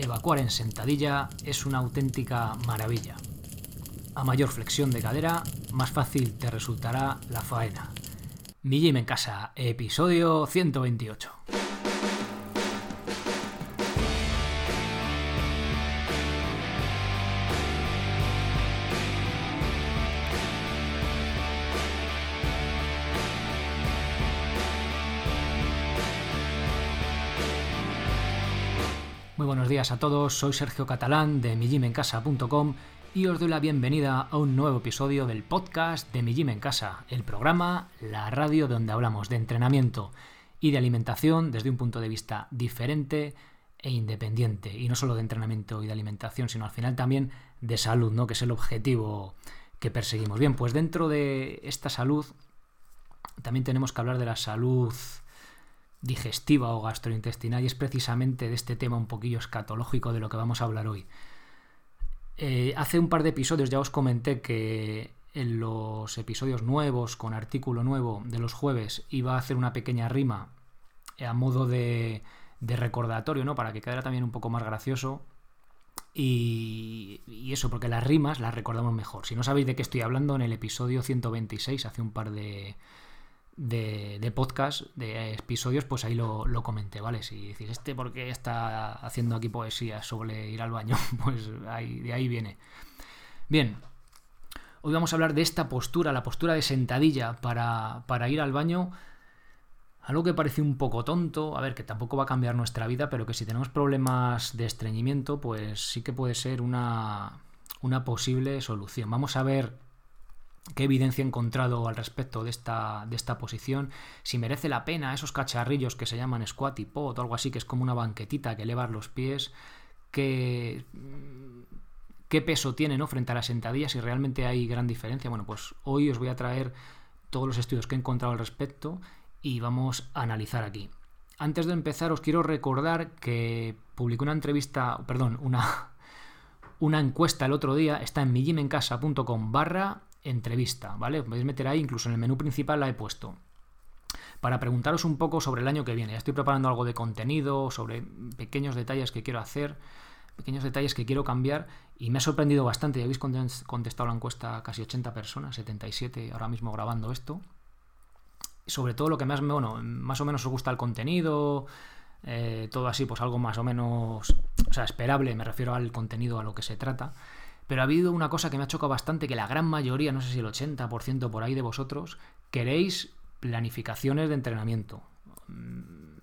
evacuar en sentadilla es una auténtica maravilla. A mayor flexión de cadera, más fácil te resultará la faena. Mi gym en casa, episodio 128. Buenos días a todos, soy Sergio Catalán de mijimencasa.com y os doy la bienvenida a un nuevo episodio del podcast de Mi Gym en Casa, el programa, la radio donde hablamos de entrenamiento y de alimentación desde un punto de vista diferente e independiente. Y no solo de entrenamiento y de alimentación, sino al final también de salud, ¿no? que es el objetivo que perseguimos. Bien, pues dentro de esta salud también tenemos que hablar de la salud digestiva o gastrointestinal y es precisamente de este tema un poquillo escatológico de lo que vamos a hablar hoy. Eh, hace un par de episodios ya os comenté que en los episodios nuevos con artículo nuevo de los jueves iba a hacer una pequeña rima a modo de, de recordatorio, ¿no? Para que quedara también un poco más gracioso. Y, y, eso, porque las rimas las recordamos mejor. Si no sabéis de qué estoy hablando, en el episodio 126, hace un par de, de, podcast, de episodios, pues ahí lo, comenté, ¿vale? Si decís, ¿este por qué está haciendo aquí poesía sobre ir al baño? Pues de ahí viene. Bien, hoy vamos a hablar de esta postura, la postura de sentadilla para, para ir al baño. Algo que parece un poco tonto, a ver, que tampoco va a cambiar nuestra vida, pero que si tenemos problemas de estreñimiento, pues sí que puede ser una, una posible solución. Vamos a ver qué evidencia he encontrado al respecto de esta, de esta posición, si merece la pena esos cacharrillos que se llaman squat y pot o algo así, que es como una banquetita que elevas los pies, qué, qué peso tiene ¿no? frente a la sentadilla, si realmente hay gran diferencia. Bueno, pues hoy os voy a traer todos los estudios que he encontrado al respecto y vamos a analizar aquí. Antes de empezar os quiero recordar que publiqué una entrevista, perdón, una, una encuesta el otro día, está en mijimencasa.com barra entrevista, ¿vale? Podéis meter ahí, incluso en el menú principal la he puesto. Para preguntaros un poco sobre el año que viene. Ya estoy preparando algo de contenido, sobre pequeños detalles que quiero hacer, pequeños detalles que quiero cambiar y me ha sorprendido bastante. Ya habéis contestado la encuesta casi 80 personas, 77 ahora mismo grabando esto. Sobre todo lo que más, bueno, más o menos os gusta el contenido, eh, todo así, pues algo más o menos, o sea, esperable, me refiero al contenido, a lo que se trata. Pero ha habido una cosa que me ha chocado bastante, que la gran mayoría, no sé si el 80% por ahí de vosotros, queréis planificaciones de entrenamiento. Mm,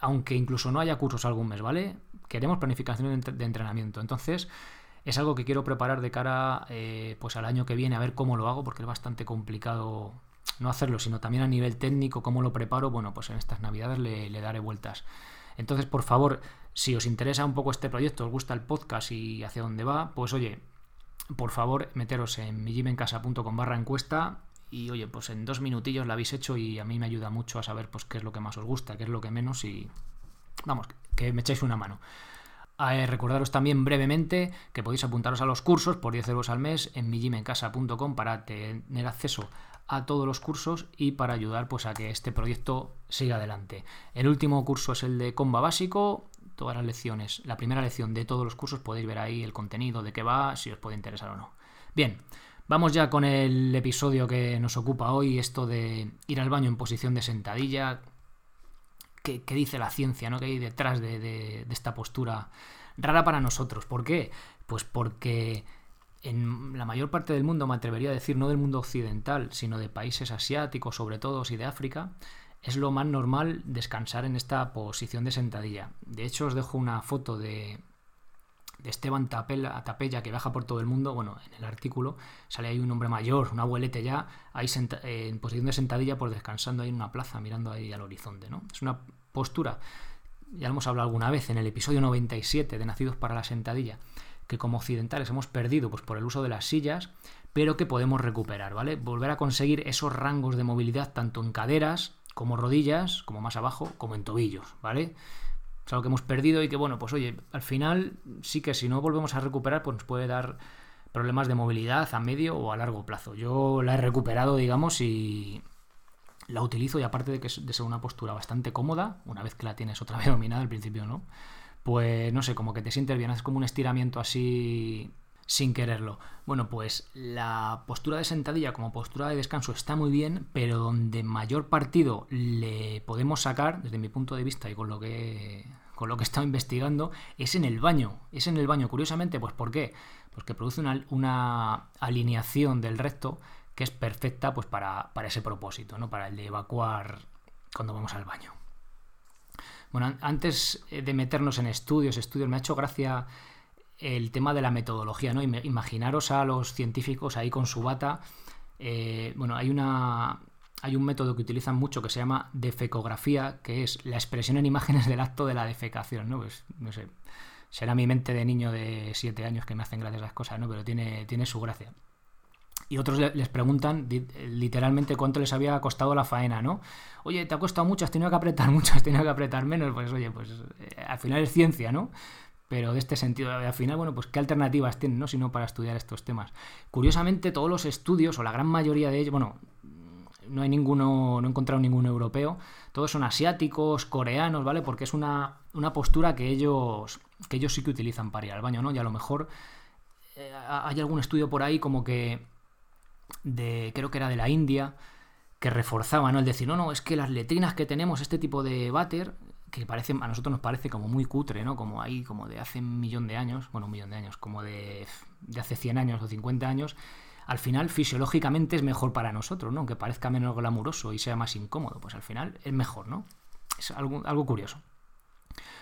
aunque incluso no haya cursos algún mes, ¿vale? Queremos planificaciones de entrenamiento. Entonces, es algo que quiero preparar de cara eh, pues al año que viene, a ver cómo lo hago, porque es bastante complicado no hacerlo, sino también a nivel técnico, cómo lo preparo. Bueno, pues en estas navidades le, le daré vueltas. Entonces, por favor, si os interesa un poco este proyecto, os gusta el podcast y hacia dónde va, pues oye, por favor, meteros en mijimencasa.com barra encuesta y oye, pues en dos minutillos la habéis hecho y a mí me ayuda mucho a saber pues qué es lo que más os gusta, qué es lo que menos y vamos, que me echáis una mano. Eh, recordaros también brevemente que podéis apuntaros a los cursos por 10 euros al mes en mijimencasa.com para tener acceso a todos los cursos y para ayudar pues a que este proyecto siga adelante. El último curso es el de Comba básico, todas las lecciones, la primera lección de todos los cursos podéis ver ahí el contenido de qué va, si os puede interesar o no. Bien, vamos ya con el episodio que nos ocupa hoy, esto de ir al baño en posición de sentadilla. ¿Qué, dice la ciencia, ¿no? ¿Qué hay detrás de, de esta postura rara para nosotros? ¿Por qué? Pues porque en la mayor parte del mundo, me atrevería a decir, no del mundo occidental, sino de países asiáticos sobre todo y de África, es lo más normal descansar en esta posición de sentadilla. De hecho, os dejo una foto de, de Esteban Tapella, Tapella que viaja por todo el mundo. Bueno, en el artículo sale ahí un hombre mayor, un abuelete ya, ahí en posición de sentadilla, por descansando ahí en una plaza, mirando ahí al horizonte. ¿no? Es una postura, ya lo hemos hablado alguna vez en el episodio 97 de Nacidos para la Sentadilla, como occidentales hemos perdido pues, por el uso de las sillas, pero que podemos recuperar, ¿vale? Volver a conseguir esos rangos de movilidad tanto en caderas como rodillas, como más abajo, como en tobillos, ¿vale? Es algo que hemos perdido y que, bueno, pues oye, al final sí que si no volvemos a recuperar, pues nos puede dar problemas de movilidad a medio o a largo plazo. Yo la he recuperado, digamos, y la utilizo y aparte de que es de ser una postura bastante cómoda, una vez que la tienes otra vez dominada, al principio no, pues no sé, como que te sientes bien, haces como un estiramiento así sin quererlo. Bueno, pues la postura de sentadilla como postura de descanso está muy bien, pero donde mayor partido le podemos sacar, desde mi punto de vista y con lo que con lo que he estado investigando, es en el baño. Es en el baño. Curiosamente, pues ¿por qué? Porque produce una, una alineación del recto que es perfecta pues para, para ese propósito, ¿no? Para el de evacuar cuando vamos al baño. Bueno, antes de meternos en estudios, estudios, me ha hecho gracia el tema de la metodología, ¿no? Imaginaros a los científicos ahí con su bata. Eh, bueno, hay una. Hay un método que utilizan mucho que se llama defecografía, que es la expresión en imágenes del acto de la defecación, ¿no? Pues, no sé, será mi mente de niño de 7 años que me hacen gracias esas cosas, ¿no? Pero tiene, tiene su gracia. Y otros les preguntan literalmente cuánto les había costado la faena, ¿no? Oye, te ha costado mucho, has tenido que apretar mucho, has tenido que apretar menos. Pues oye, pues eh, al final es ciencia, ¿no? pero de este sentido, al final, bueno, pues qué alternativas tienen, ¿no? Sino para estudiar estos temas. Curiosamente, todos los estudios, o la gran mayoría de ellos, bueno, no hay ninguno, no he encontrado ninguno europeo, todos son asiáticos, coreanos, ¿vale? Porque es una, postura que ellos, que ellos sí que utilizan para ir al baño, ¿no? Y a lo mejor eh, hay algún estudio por ahí como que de, creo que era de la India, que reforzaba, ¿no? El decir, no, no, es que las letrinas que tenemos, este tipo de váter, que parece, a nosotros nos parece como muy cutre, ¿no? Como ahí, como de hace un millón de años, bueno, un millón de años, como de, de hace 100 años o 50 años, al final fisiológicamente es mejor para nosotros, ¿no? Aunque parezca menos glamuroso y sea más incómodo, pues al final es mejor, ¿no? Es algo, algo curioso.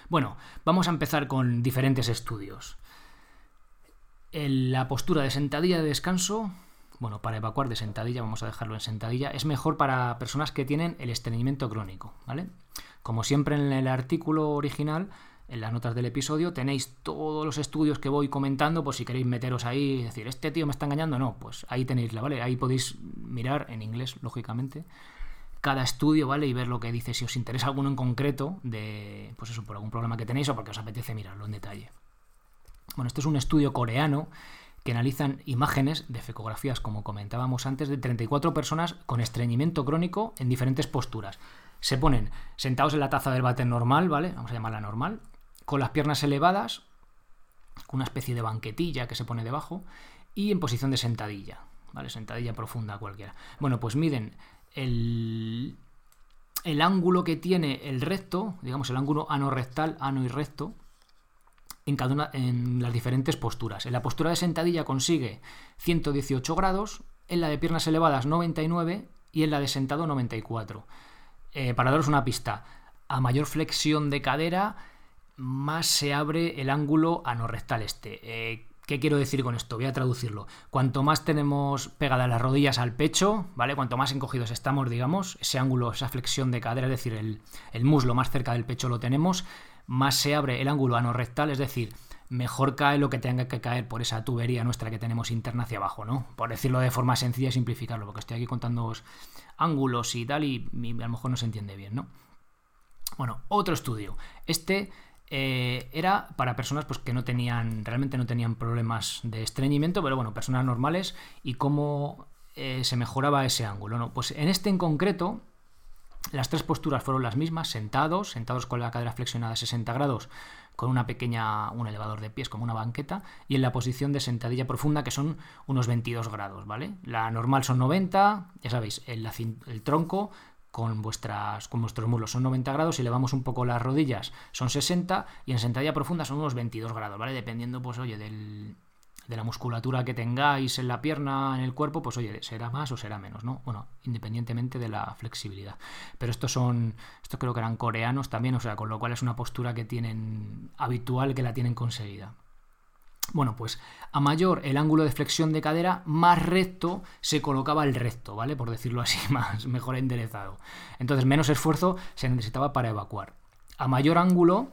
Bueno, vamos a empezar con diferentes estudios. En la postura de sentadilla de descanso, bueno, para evacuar de sentadilla, vamos a dejarlo en sentadilla, es mejor para personas que tienen el estreñimiento crónico, ¿vale? Como siempre en el artículo original, en las notas del episodio, tenéis todos los estudios que voy comentando, por si queréis meteros ahí y decir, este tío me está engañando, no, pues ahí tenéisla, ¿vale? Ahí podéis mirar en inglés, lógicamente, cada estudio, ¿vale? Y ver lo que dice, si os interesa alguno en concreto, de, pues eso, por algún problema que tenéis o porque os apetece mirarlo en detalle. Bueno, este es un estudio coreano que analizan imágenes de fecografías, como comentábamos antes, de 34 personas con estreñimiento crónico en diferentes posturas se ponen sentados en la taza del váter normal, ¿vale? Vamos a llamarla normal, con las piernas elevadas, con una especie de banquetilla que se pone debajo, y en posición de sentadilla, ¿vale? Sentadilla profunda cualquiera. Bueno, pues miden el, el ángulo que tiene el recto, digamos el ángulo anorrectal, ano y recto, en cada una en las diferentes posturas. En la postura de sentadilla consigue 118 grados, en la de piernas elevadas 99 y en la de sentado 94. Eh, para daros una pista, a mayor flexión de cadera, más se abre el ángulo anorrectal este. Eh, ¿Qué quiero decir con esto? Voy a traducirlo. Cuanto más tenemos pegadas las rodillas al pecho, ¿vale? Cuanto más encogidos estamos, digamos, ese ángulo, esa flexión de cadera, es decir, el, el muslo más cerca del pecho lo tenemos, más se abre el ángulo anorrectal, es decir, mejor cae lo que tenga que caer por esa tubería nuestra que tenemos interna hacia abajo, ¿no? Por decirlo de forma sencilla y simplificarlo, porque estoy aquí contando ángulos y tal y, a lo mejor no se entiende bien, ¿no? Bueno, otro estudio. Este eh, era para personas pues, que no tenían, realmente no tenían problemas de estreñimiento, pero bueno, personas normales y cómo eh, se mejoraba ese ángulo, ¿no? Pues en este en concreto, las tres posturas fueron las mismas, sentados, sentados con la cadera flexionada a 60 grados, con una pequeña, un elevador de pies como una banqueta, y en la posición de sentadilla profunda, que son unos 22 grados, ¿vale? La normal son 90, ya sabéis, el, el tronco con, vuestras, con vuestros muslos son 90 grados, si elevamos un poco las rodillas son 60, y en sentadilla profunda son unos 22 grados, ¿vale? Dependiendo, pues, oye, del, de la musculatura que tengáis en la pierna, en el cuerpo, pues oye, será más o será menos, ¿no? Bueno, independientemente de la flexibilidad. Pero estos son, estos creo que eran coreanos también, o sea, con lo cual es una postura que tienen habitual, que la tienen conseguida. Bueno, pues a mayor el ángulo de flexión de cadera, más recto se colocaba el recto, ¿vale? Por decirlo así, más mejor enderezado. Entonces, menos esfuerzo se necesitaba para evacuar. A mayor ángulo,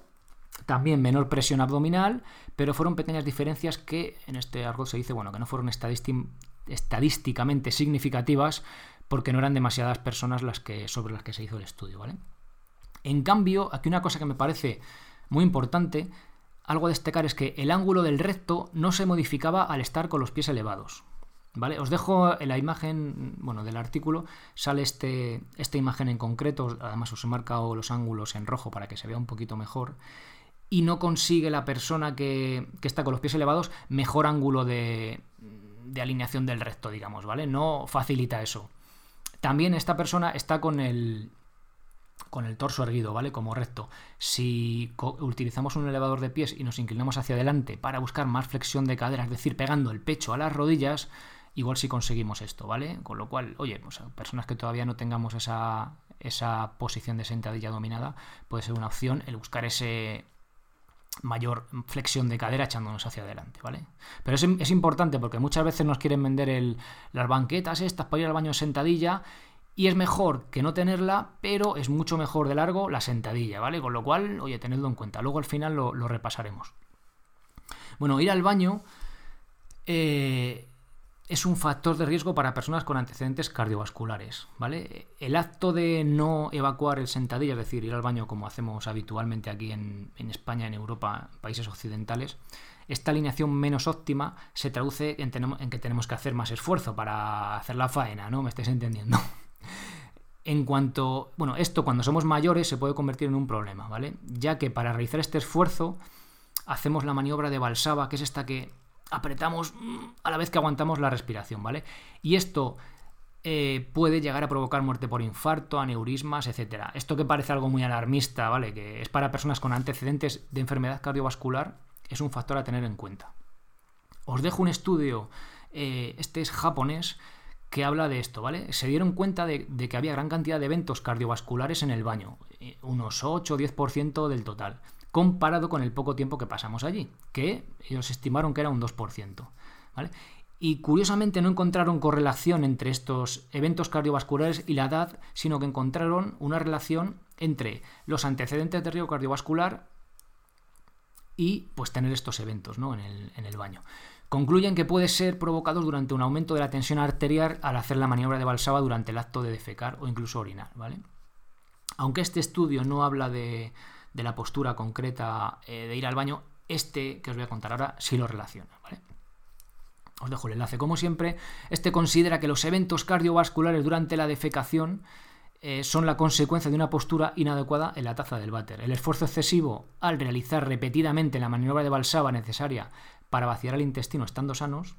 también menor presión abdominal, pero fueron pequeñas diferencias que en este argot se dice, bueno, que no fueron estadísticamente significativas porque no eran demasiadas personas las que, sobre las que se hizo el estudio, ¿vale? En cambio, aquí una cosa que me parece muy importante, algo a destacar es que el ángulo del recto no se modificaba al estar con los pies elevados. ¿Vale? Os dejo en la imagen, bueno, del artículo, sale este, esta imagen en concreto, además os he marcado los ángulos en rojo para que se vea un poquito mejor. Y no consigue la persona que, está con los pies elevados mejor ángulo de, de alineación del recto, digamos, ¿vale? No facilita eso. También esta persona está con el, con el torso erguido, ¿vale? Como recto. Si utilizamos un elevador de pies y nos inclinamos hacia adelante para buscar más flexión de cadera, es decir, pegando el pecho a las rodillas, igual si conseguimos esto, ¿vale? Con lo cual, oye, personas que todavía no tengamos esa, esa posición de sentadilla dominada, puede ser una opción el buscar ese mayor flexión de cadera echándonos hacia adelante, ¿vale? Pero es, es importante porque muchas veces nos quieren vender el, las banquetas estas para ir al baño en sentadilla y es mejor que no tenerla, pero es mucho mejor de largo la sentadilla, ¿vale? Con lo cual, oye, tenedlo en cuenta. Luego al final lo, repasaremos. Bueno, ir al baño eh, es un factor de riesgo para personas con antecedentes cardiovasculares, ¿vale? El acto de no evacuar el sentadilla, es decir, ir al baño como hacemos habitualmente aquí en, España, en Europa, países occidentales, esta alineación menos óptima se traduce en, en, que tenemos que hacer más esfuerzo para hacer la faena, ¿no? ¿Me estáis entendiendo? En cuanto, bueno, esto cuando somos mayores se puede convertir en un problema, ¿vale? Ya que para realizar este esfuerzo hacemos la maniobra de Balsaba, que es esta que apretamos mm, a la vez que aguantamos la respiración, ¿vale? Y esto eh, puede llegar a provocar muerte por infarto, aneurismas, etc. Esto que parece algo muy alarmista, ¿vale? Que es para personas con antecedentes de enfermedad cardiovascular, es un factor a tener en cuenta. Os dejo un estudio, eh, este es japonés, que habla de esto, ¿vale? Se dieron cuenta de, de, que había gran cantidad de eventos cardiovasculares en el baño, eh, unos 8 o 10% del total comparado con el poco tiempo que pasamos allí, que ellos estimaron que era un 2%. ¿vale? Y curiosamente no encontraron correlación entre estos eventos cardiovasculares y la edad, sino que encontraron una relación entre los antecedentes de riesgo cardiovascular y pues tener estos eventos ¿no? en, el, baño. Concluyen que puede ser provocado durante un aumento de la tensión arterial al hacer la maniobra de Balsaba durante el acto de defecar o incluso orinar. ¿vale? Aunque este estudio no habla de, de la postura concreta eh, de ir al baño, este que os voy a contar ahora sí lo relaciona. Os dejo el enlace. Como siempre, este considera que los eventos cardiovasculares durante la defecación eh, son la consecuencia de una postura inadecuada en la taza del váter. El esfuerzo excesivo al realizar repetidamente la maniobra de balsaba necesaria para vaciar el intestino estando sanos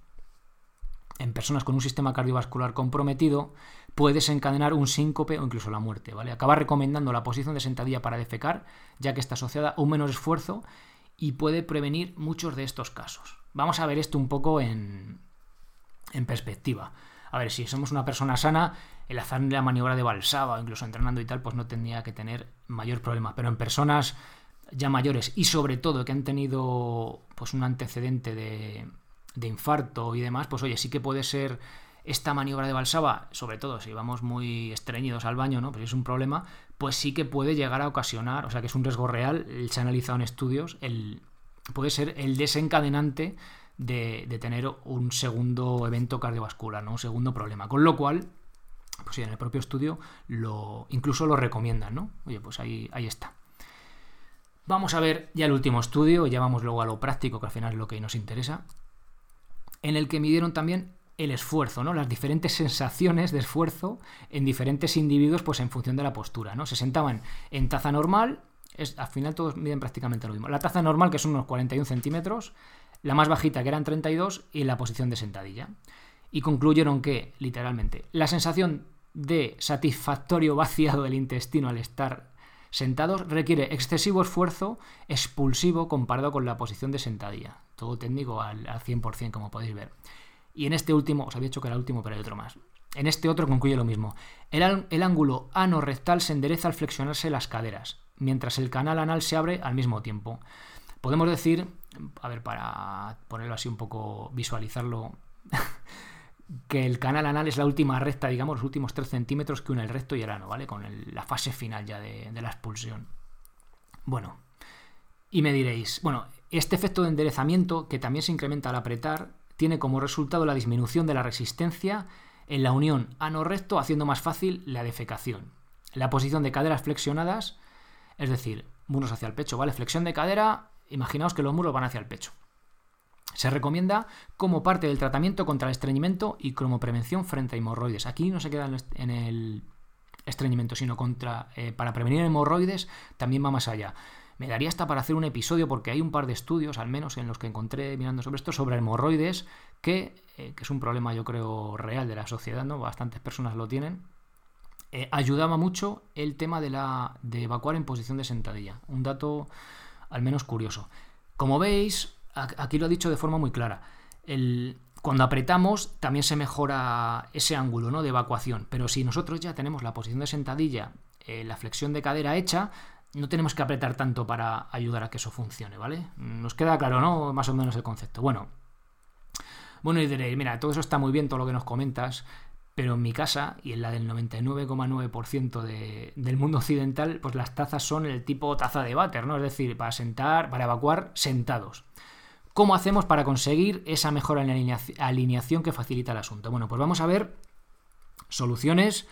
en personas con un sistema cardiovascular comprometido puede desencadenar un síncope o incluso la muerte, ¿vale? Acaba recomendando la posición de sentadilla para defecar, ya que está asociada a un menor esfuerzo y puede prevenir muchos de estos casos. Vamos a ver esto un poco en, en perspectiva. A ver, si somos una persona sana, el hacer la maniobra de balsaba o incluso entrenando y tal, pues no tendría que tener mayor problema. Pero en personas ya mayores y sobre todo que han tenido pues un antecedente de, de infarto y demás, pues oye, sí que puede ser esta maniobra de Balsaba, sobre todo si vamos muy estreñidos al baño, ¿no? Pues es un problema, pues sí que puede llegar a ocasionar, o sea que es un riesgo real, se ha analizado en estudios, el, puede ser el desencadenante de, tener un segundo evento cardiovascular, ¿no? Un segundo problema. Con lo cual, pues en el propio estudio lo, incluso lo recomiendan, ¿no? Oye, pues ahí, ahí está. Vamos a ver ya el último estudio, ya vamos luego a lo práctico, que al final es lo que nos interesa en el que midieron también el esfuerzo, ¿no? Las diferentes sensaciones de esfuerzo en diferentes individuos, pues en función de la postura, ¿no? Se sentaban en taza normal, es, al final todos miden prácticamente lo mismo. La taza normal, que son unos 41 centímetros, la más bajita, que eran 32, y en la posición de sentadilla. Y concluyeron que, literalmente, la sensación de satisfactorio vaciado del intestino al estar sentados requiere excesivo esfuerzo expulsivo comparado con la posición de sentadilla. Todo técnico al, 100%, como podéis ver. Y en este último, os había dicho que era el último, pero hay otro más. En este otro concluye lo mismo. El, el ángulo ano-rectal se endereza al flexionarse las caderas, mientras el canal anal se abre al mismo tiempo. Podemos decir, a ver, para ponerlo así un poco, visualizarlo que el canal anal es la última recta, digamos, los últimos 3 centímetros que une el recto y el ano, ¿vale? Con la fase final ya de, la expulsión. Bueno, y me diréis, bueno, este efecto de enderezamiento, que también se incrementa al apretar, tiene como resultado la disminución de la resistencia en la unión ano-recto, haciendo más fácil la defecación. La posición de caderas flexionadas, es decir, muros hacia el pecho, ¿vale? Flexión de cadera, imaginaos que los muros van hacia el pecho. Se recomienda como parte del tratamiento contra el estreñimiento y como prevención frente a hemorroides. Aquí no se queda en el estreñimiento, sino contra, eh, para prevenir hemorroides también va más allá. Me daría hasta para hacer un episodio porque hay un par de estudios, al menos en los que encontré mirando sobre esto, sobre hemorroides, que, eh, que es un problema yo creo real de la sociedad, ¿no? Bastantes personas lo tienen. Eh, ayudaba mucho el tema de, la, de evacuar en posición de sentadilla. Un dato al menos curioso. Como veis, aquí lo he dicho de forma muy clara. El, cuando apretamos también se mejora ese ángulo ¿no? de evacuación, pero si nosotros ya tenemos la posición de sentadilla, eh, la flexión de cadera hecha, no tenemos que apretar tanto para ayudar a que eso funcione, ¿vale? Nos queda claro, ¿no? Más o menos el concepto. Bueno, bueno, y diréis, mira, todo eso está muy bien, todo lo que nos comentas, pero en mi casa y en la del 99,9% de, del mundo occidental, pues las tazas son el tipo taza de váter, ¿no? Es decir, para sentar, para evacuar sentados. ¿Cómo hacemos para conseguir esa mejor alineación que facilita el asunto? Bueno, pues vamos a ver soluciones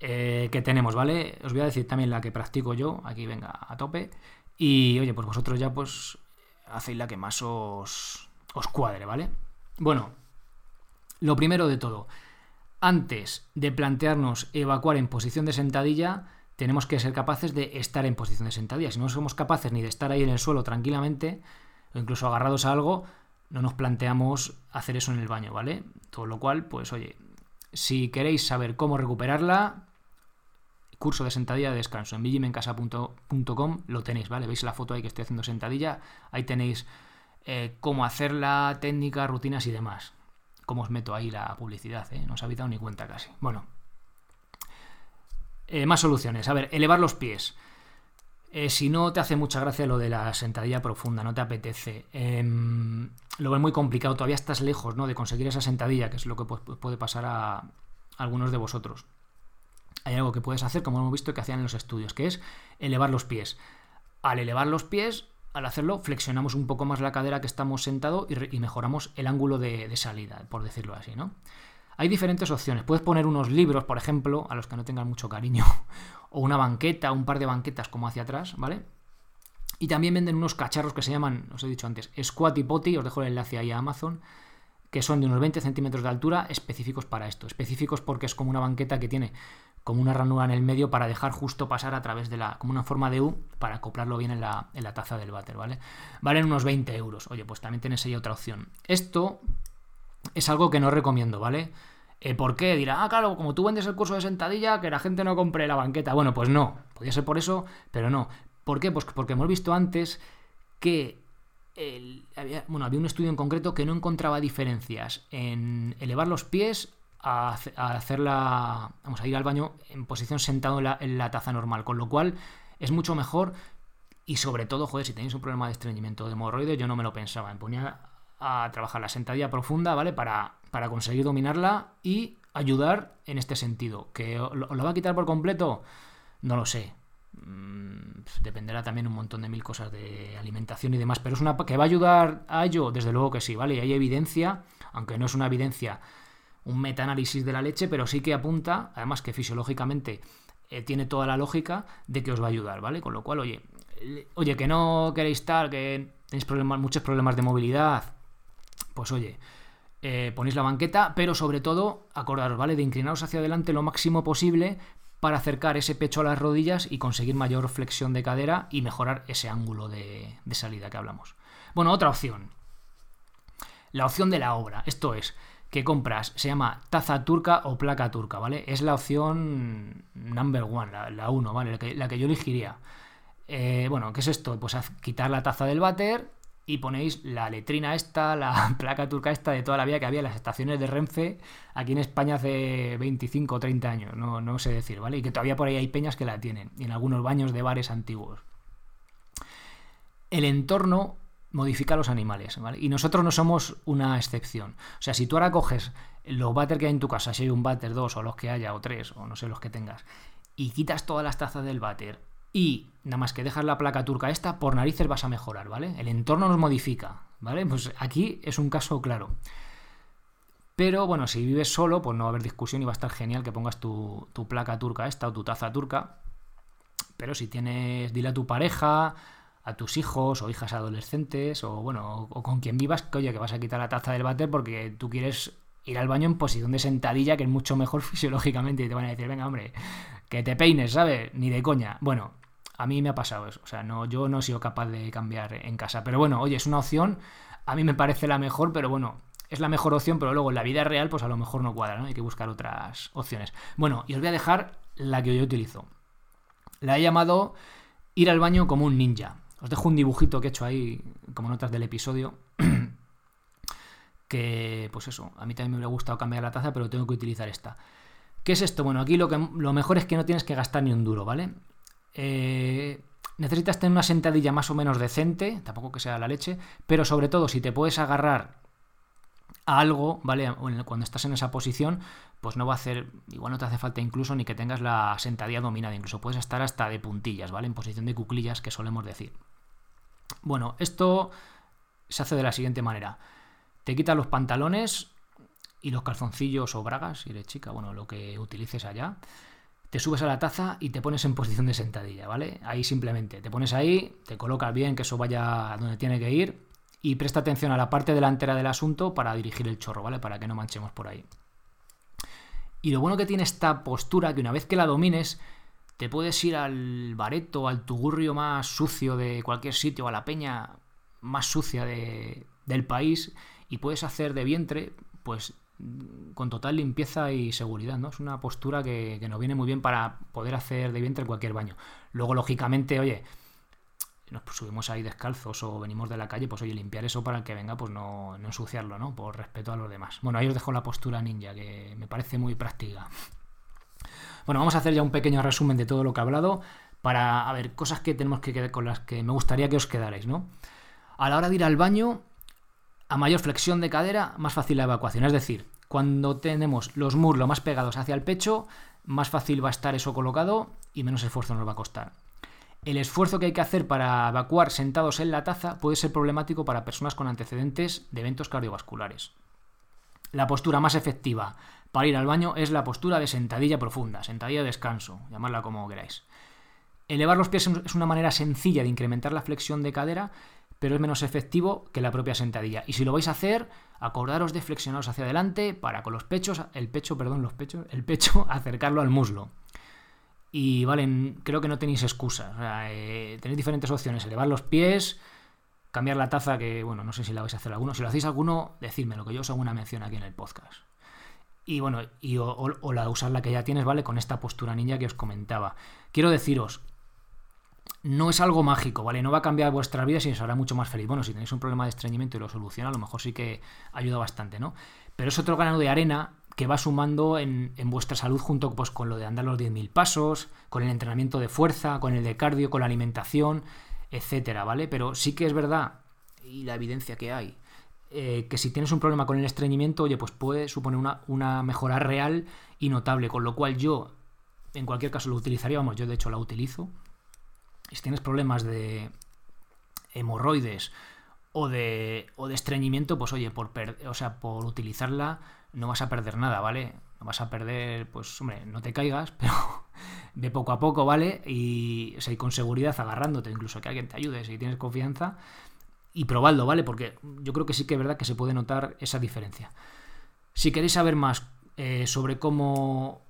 eh, que tenemos, ¿vale? Os voy a decir también la que practico yo, aquí venga a tope. Y oye, pues vosotros ya pues hacéis la que más os, os cuadre, ¿vale? Bueno, lo primero de todo, antes de plantearnos evacuar en posición de sentadilla, tenemos que ser capaces de estar en posición de sentadilla. Si no somos capaces ni de estar ahí en el suelo tranquilamente, o incluso agarrados a algo, no nos planteamos hacer eso en el baño, ¿vale? Todo lo cual, pues oye, si queréis saber cómo recuperarla, curso de sentadilla de descanso en vigimencasa.com lo tenéis, ¿vale? Veis la foto ahí que estoy haciendo sentadilla, ahí tenéis eh, cómo hacerla, técnica, rutinas y demás. Cómo os meto ahí la publicidad, ¿eh? No os habéis dado ni cuenta casi. Bueno, eh, más soluciones. A ver, elevar los pies. Eh, si no te hace mucha gracia lo de la sentadilla profunda, no te apetece, em, lo ves muy complicado, todavía estás lejos ¿no? de conseguir esa sentadilla, que es lo que puede pasar a algunos de vosotros. Hay algo que puedes hacer, como hemos visto que hacían en los estudios, que es elevar los pies. Al elevar los pies, al hacerlo, flexionamos un poco más la cadera que estamos sentado y, mejoramos el ángulo de, salida, por decirlo así, ¿no? Hay diferentes opciones. Puedes poner unos libros, por ejemplo, a los que no tengan mucho cariño, o una banqueta, un par de banquetas como hacia atrás, ¿vale? Y también venden unos cacharros que se llaman, os he dicho antes, Squatty Potty, os dejo el enlace ahí a Amazon, que son de unos 20 centímetros de altura, específicos para esto. Específicos porque es como una banqueta que tiene como una ranura en el medio para dejar justo pasar a través de la, como una forma de U, para acoplarlo bien en la, en la taza del váter, ¿vale? Valen unos 20 euros. Oye, pues también tienes ahí otra opción. Esto es algo que no recomiendo, ¿vale? Eh, ¿Por qué? Dirá, ah, claro, como tú vendes el curso de sentadilla, que la gente no compre la banqueta. Bueno, pues no, podría ser por eso, pero no. ¿Por qué? Pues porque hemos visto antes que había, bueno, había un estudio en concreto que no encontraba diferencias en elevar los pies a, hacerla, vamos a ir al baño en posición sentado en la, taza normal, con lo cual es mucho mejor y sobre todo, joder, si tenéis un problema de estreñimiento de hemorroides, yo no me lo pensaba, me ponía a trabajar la sentadilla profunda, ¿vale? Para para conseguir dominarla y ayudar en este sentido. ¿Que lo, va a quitar por completo? No lo sé. Mm, dependerá también un montón de mil cosas de alimentación y demás, pero es una que va a ayudar a ello, desde luego que sí, ¿vale? Y hay evidencia, aunque no es una evidencia, un metaanálisis de la leche, pero sí que apunta, además que fisiológicamente eh, tiene toda la lógica de que os va a ayudar, ¿vale? Con lo cual, oye, oye, que no queréis estar, que tenéis problemas, muchos problemas de movilidad, pues oye, eh, ponéis la banqueta, pero sobre todo, acordaros, ¿vale? De inclinaros hacia adelante lo máximo posible para acercar ese pecho a las rodillas y conseguir mayor flexión de cadera y mejorar ese ángulo de, salida que hablamos. Bueno, otra opción. La opción de la obra. Esto es, que compras se llama taza turca o placa turca, ¿vale? Es la opción number one, la, uno, ¿vale? La que, yo elegiría. Eh, bueno, ¿qué es esto? Pues quitar la taza del váter, y ponéis la letrina esta, la placa turca esta de toda la vida que había en las estaciones de Renfe aquí en España hace 25 o 30 años, no, no sé decir, ¿vale? Y que todavía por ahí hay peñas que la tienen, y en algunos baños de bares antiguos. El entorno modifica los animales, ¿vale? Y nosotros no somos una excepción. O sea, si tú ahora coges los váter que hay en tu casa, si hay un váter, dos o los que haya, o tres, o no sé los que tengas, y quitas todas las tazas del váter y nada más que dejas la placa turca esta, por narices vas a mejorar, ¿vale? El entorno nos modifica, ¿vale? Pues aquí es un caso claro. Pero bueno, si vives solo, pues no va a haber discusión y va a estar genial que pongas tu, placa turca esta o tu taza turca. Pero si tienes, dile a tu pareja, a tus hijos o hijas adolescentes, o bueno, o, con quien vivas, que oye, que vas a quitar la taza del váter porque tú quieres ir al baño en posición de sentadilla, que es mucho mejor fisiológicamente, y te van a decir, venga, hombre, que te peines, ¿sabes? Ni de coña. Bueno, A mí me ha pasado eso. O sea, no, yo no he sido capaz de cambiar en casa. Pero bueno, oye, es una opción. A mí me parece la mejor, pero bueno, es la mejor opción, pero luego en la vida real, pues a lo mejor no cuadra, ¿no? Hay que buscar otras opciones. Bueno, y os voy a dejar la que yo utilizo. La he llamado ir al baño como un ninja. Os dejo un dibujito que he hecho ahí como notas del episodio. que, pues eso, a mí también me hubiera gustado cambiar la taza, pero tengo que utilizar esta. ¿Qué es esto? Bueno, aquí lo, que, lo mejor es que no tienes que gastar ni un duro, ¿vale? Eh, necesitas tener una sentadilla más o menos decente, tampoco que sea la leche, pero sobre todo si te puedes agarrar a algo, ¿vale? Cuando estás en esa posición, pues no va a hacer, igual no te hace falta incluso ni que tengas la sentadilla dominada, incluso puedes estar hasta de puntillas, ¿vale? En posición de cuclillas, que solemos decir. Bueno, esto se hace de la siguiente manera. Te quitas los pantalones y los calzoncillos o bragas, si eres chica, bueno, lo que utilices allá. Te subes a la taza y te pones en posición de sentadilla, ¿vale? Ahí simplemente te pones ahí, te colocas bien, que eso vaya donde tiene que ir y presta atención a la parte delantera del asunto para dirigir el chorro, ¿vale? Para que no manchemos por ahí. Y lo bueno que tiene esta postura, que una vez que la domines, te puedes ir al bareto, al tugurrio más sucio de cualquier sitio, a la peña más sucia del país, y puedes hacer de vientre, pues con total limpieza y seguridad, ¿no? Es una postura que, que nos viene muy bien para poder hacer de vientre en cualquier baño. Luego, lógicamente, oye, nos subimos ahí descalzos o venimos de la calle, pues oye, limpiar eso para el que venga, pues no, no ensuciarlo, ¿no? Por respeto a los demás. Bueno, ahí os dejo la postura ninja, que me parece muy práctica. Bueno, vamos a hacer ya un pequeño resumen de todo lo que he hablado para, a ver, cosas que tenemos que quedar con las que me gustaría que os quedarais, ¿no? A la hora de ir al baño, a mayor flexión de cadera, más fácil la evacuación. Es decir, cuando tenemos los muslos más pegados hacia el pecho, más fácil va a estar eso colocado y menos esfuerzo nos va a costar. El esfuerzo que hay que hacer para evacuar sentados en la taza puede ser problemático para personas con antecedentes de eventos cardiovasculares. La postura más efectiva para ir al baño es la postura de sentadilla profunda, sentadilla de descanso, llamarla como queráis. Elevar los pies es una manera sencilla de incrementar la flexión de cadera, pero es menos efectivo que la propia sentadilla. Y si lo vais a hacer, acordaros de flexionaros hacia adelante para con los pechos, el pecho, perdón, los pechos, el pecho acercarlo al muslo. Y vale, creo que no tenéis excusas. Eh, tenéis diferentes opciones. Elevar los pies, cambiar la taza, que bueno, no sé si la vais a hacer alguno. Si lo hacéis alguno, decídmelo, que yo os hago una mención aquí en el podcast. Y bueno, y o, la usar la que ya tienes, ¿vale? Con esta postura ninja que os comentaba. Quiero deciros, no es algo mágico, ¿vale? No va a cambiar vuestra vida y os hará mucho más feliz. Bueno, si tenéis un problema de estreñimiento y lo soluciona, a lo mejor sí que ayuda bastante, ¿no? Pero es otro grano de arena que va sumando en, vuestra salud junto pues, con lo de andar los 10.000 pasos, con el entrenamiento de fuerza, con el de cardio, con la alimentación, etcétera, ¿vale? Pero sí que es verdad, y la evidencia que hay, eh, que si tienes un problema con el estreñimiento, oye, pues puede suponer una, una, mejora real y notable, con lo cual yo, en cualquier caso, lo utilizaría, vamos, yo de hecho la utilizo. Si tienes problemas de hemorroides o de, o de estreñimiento, pues oye, por, o sea, por utilizarla no vas a perder nada, ¿vale? No vas a perder, pues, hombre, no te caigas, pero de poco a poco, ¿vale? Y, o con seguridad, agarrándote, incluso que alguien te ayude si tienes confianza, y probadlo, ¿vale? Porque yo creo que sí que es verdad que se puede notar esa diferencia. Si queréis saber más eh, sobre cómo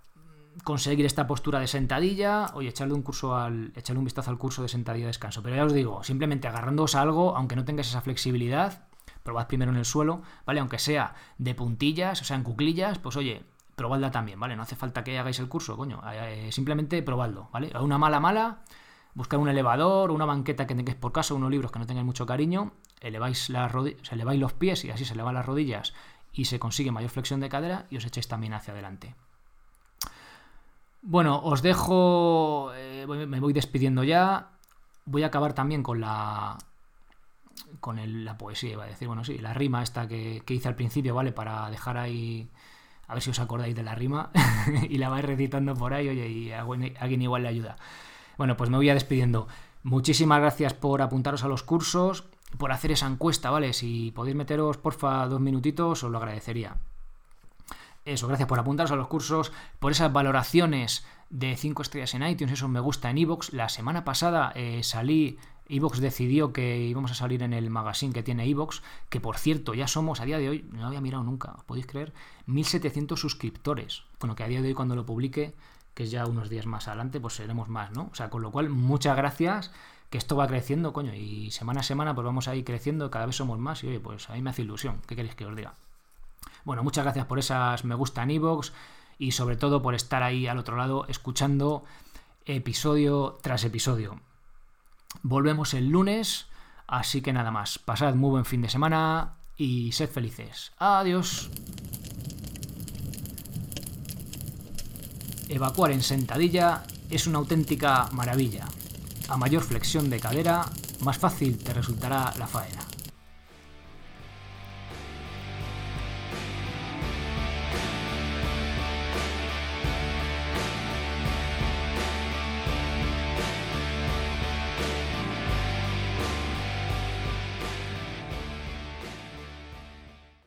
conseguir esta postura de sentadilla, oye, echarle un curso al, echarle un vistazo al curso de sentadilla de descanso. Pero ya os digo, simplemente agarrándoos a algo, aunque no tengáis esa flexibilidad, probad primero en el suelo, ¿vale? Aunque sea de puntillas, o sea, en cuclillas, pues oye, probadla también, ¿vale? No hace falta que hagáis el curso, coño. Eh, eh, simplemente probadlo, ¿vale? A una mala mala, buscar un elevador, una banqueta que tengáis por casa, unos libros que no tengáis mucho cariño, eleváis, las rodillas, eleváis los pies y así se elevan las rodillas y se consigue mayor flexión de cadera y os echáis también hacia adelante. Bueno, os dejo, eh, me voy despidiendo ya. Voy a acabar también con la, con la poesía, iba a decir, bueno, sí, la rima esta que, hice al principio, ¿vale? Para dejar ahí, a ver si os acordáis de la rima y la vais recitando por ahí, oye, y a alguien igual le ayuda. Bueno, pues me voy a despidiendo. Muchísimas gracias por apuntaros a los cursos, por hacer esa encuesta, ¿vale? Si podéis meteros, porfa, dos minutitos, os lo agradecería. Eso, gracias por apuntaros a los cursos, por esas valoraciones de 5 estrellas en iTunes, eso me gusta en iVoox. La semana pasada eh, salí Evox decidió que íbamos a salir en el magazine que tiene Evox, que por cierto ya somos a día de hoy, no lo había mirado nunca, podéis creer, 1700 suscriptores. Bueno, que a día de hoy cuando lo publique que es ya unos días más adelante, pues seremos más, ¿no? O sea, con lo cual, muchas gracias, que esto va creciendo, coño, y semana a semana pues vamos a ir creciendo, cada vez somos más, y oye, pues a mí me hace ilusión, ¿qué queréis que os diga? Bueno, muchas gracias por esas me gusta en iVoox y sobre todo por estar ahí al otro lado escuchando episodio tras episodio. Volvemos el lunes, así que nada más, pasad muy buen fin de semana y sed felices. Adiós. Evacuar en sentadilla es una auténtica maravilla. A mayor flexión de cadera, más fácil te resultará la faena.